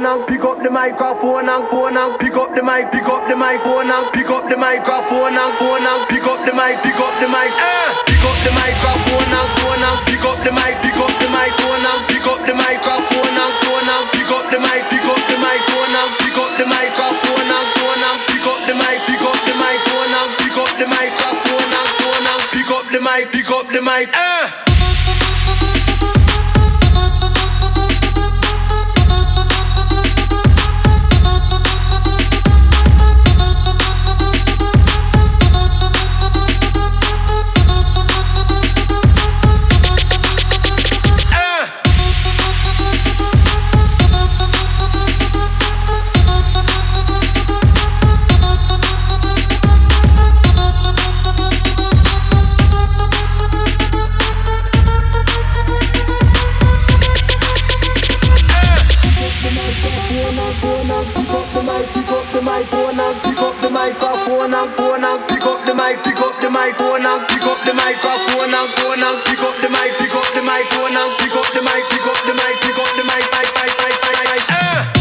microphone and pick up the microphone and phone and pick up the mic, pick up the mic, microphone and pick up the microphone and phone and pick up the mic, pick up the mic, pick up the microphone and phone and pick up the mic, pick up the mic, microphone and pick up the microphone and phone and pick up the mic, pick up the microphone and pick up the microphone and phone and pick up the mic, pick up the microphone and pick up the microphone and phone and pick up the mic, pick up the mic. The microphone and pick up the microphone and phone and pick up the mic, pick up the microphone and pick up the mic, pick up the mic, pick up the mic, mic, mic, mic, mic, mic.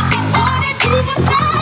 i'm wanna be beside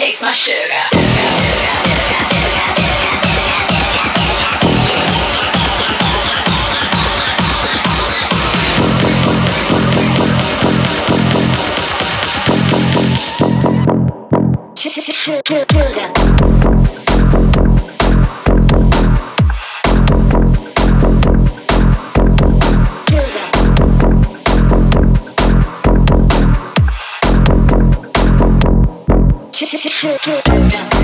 takes my sugar. sugar. shit.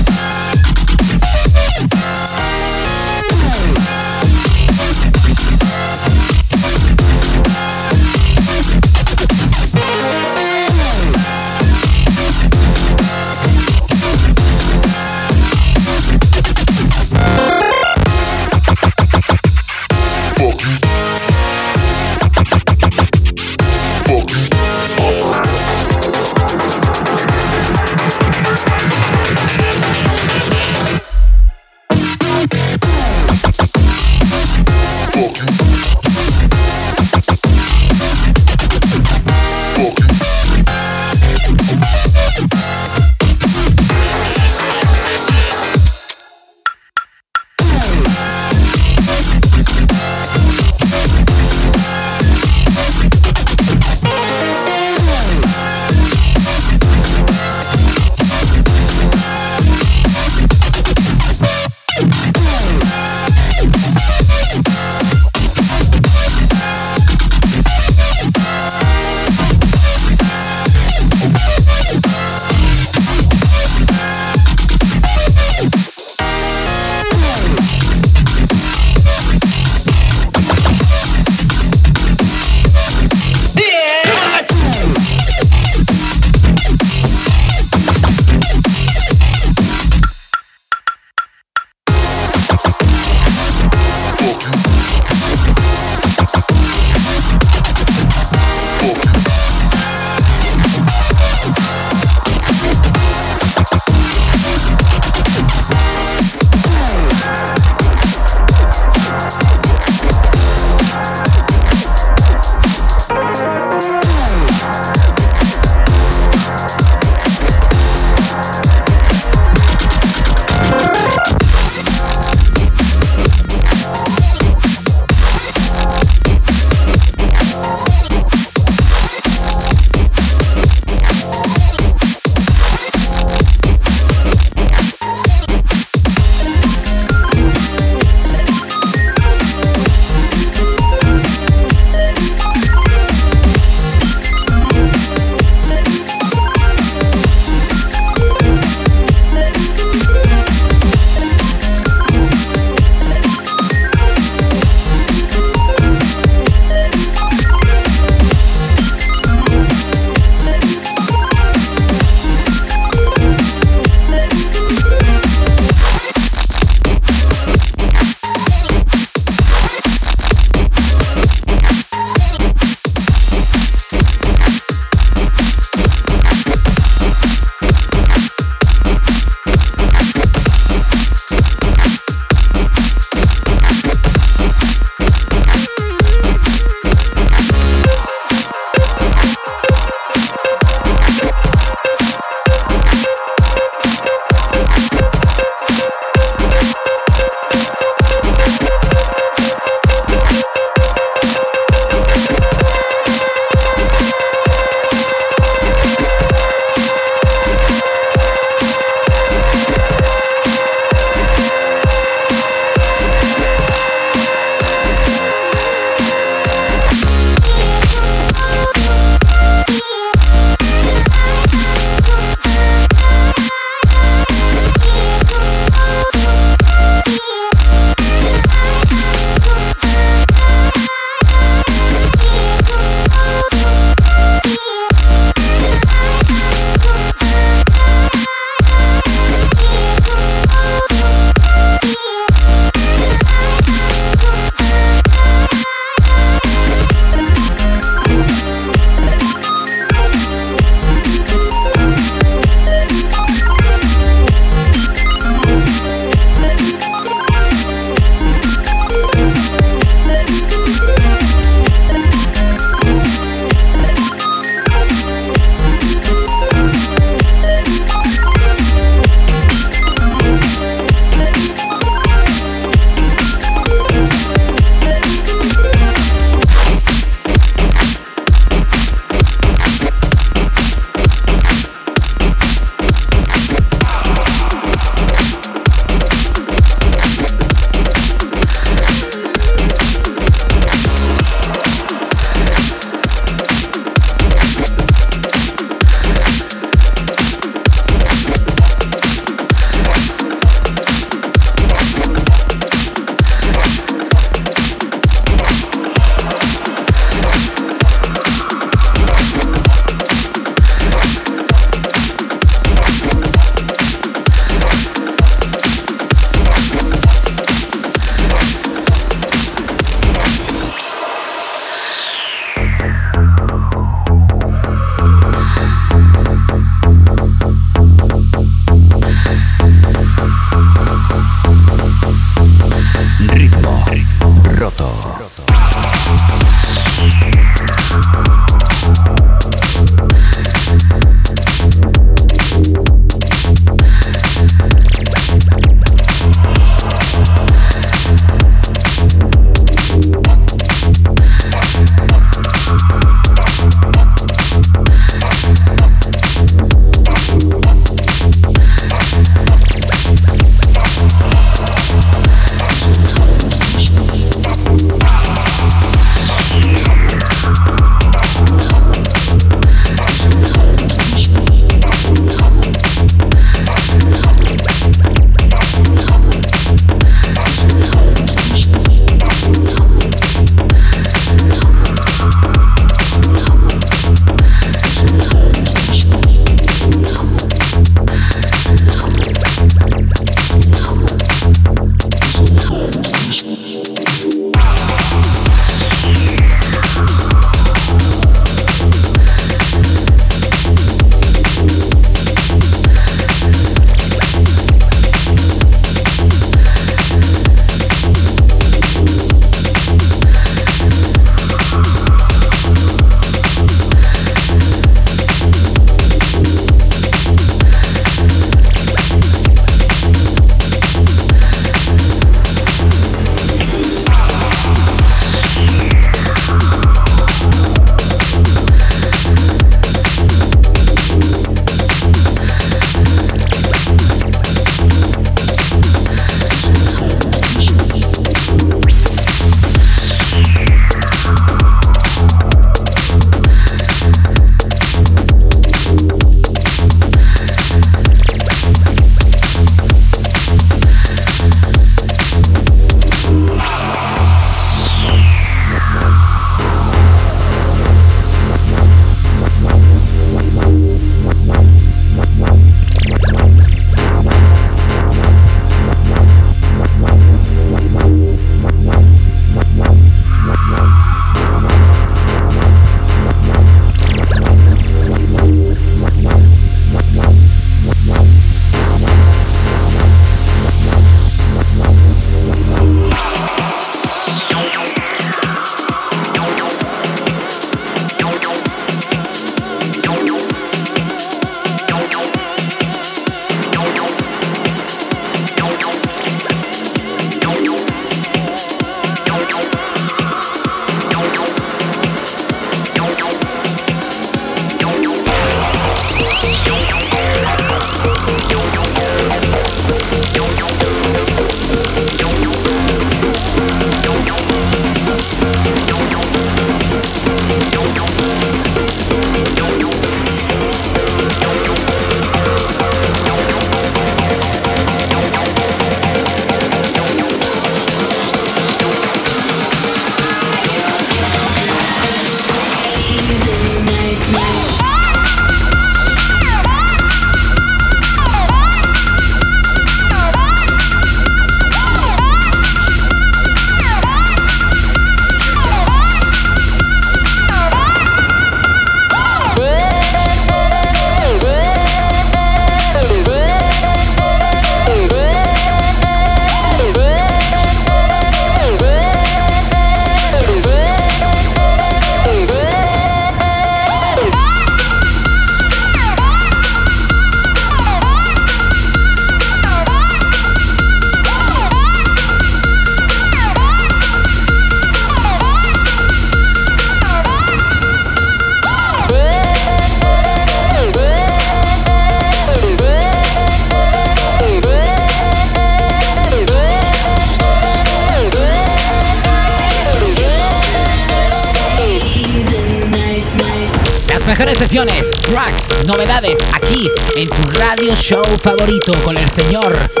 Radio show favorito con el señor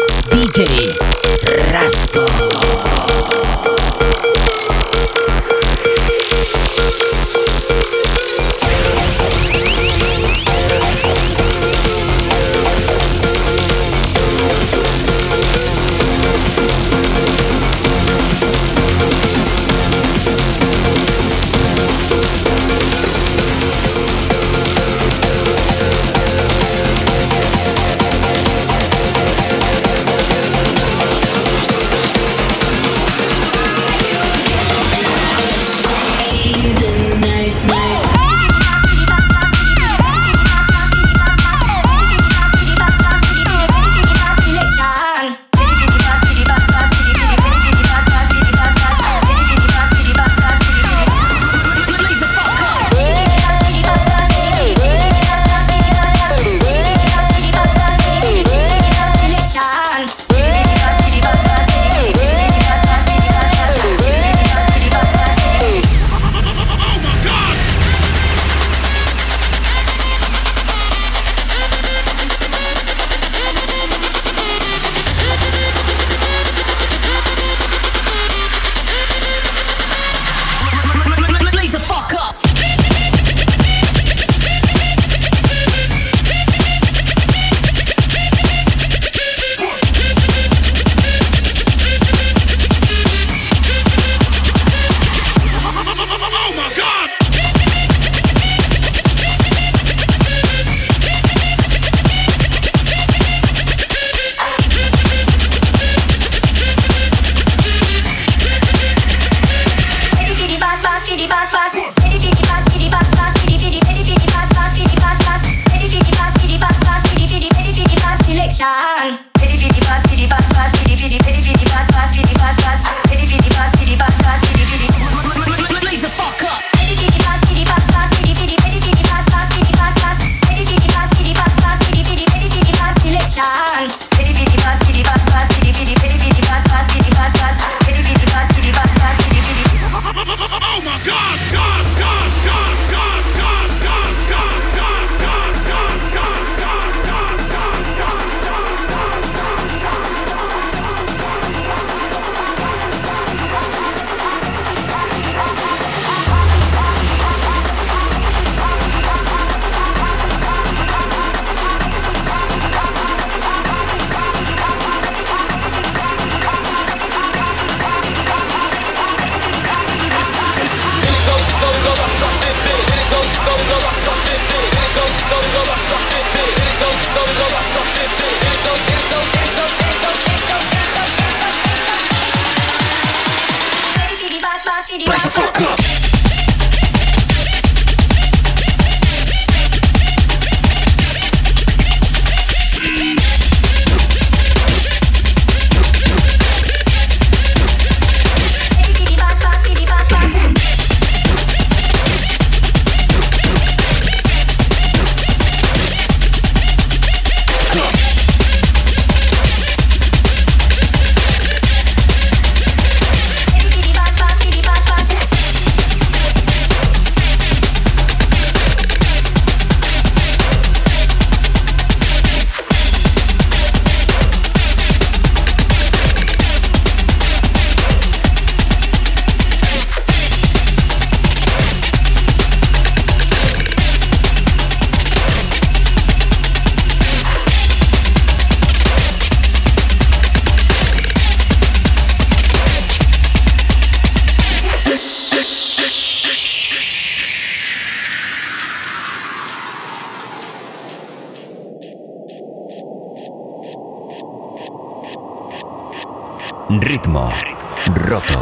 Ritmo roto.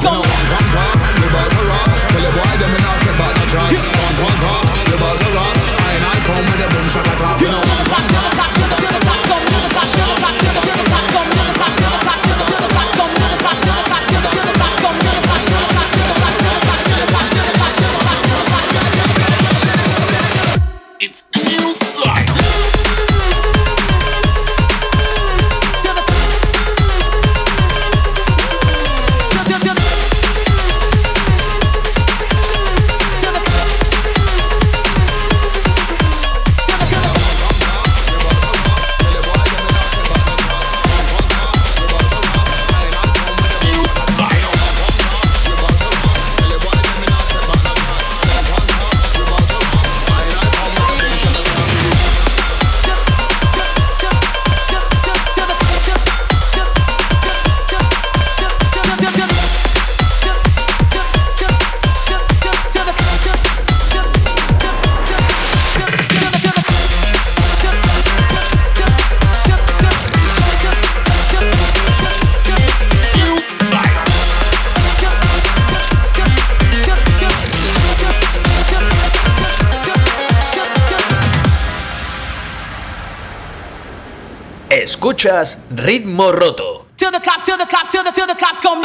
You know one Escuchas Ritmo Roto. Till the cops, till the cops, till the till the cops come.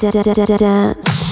Dance.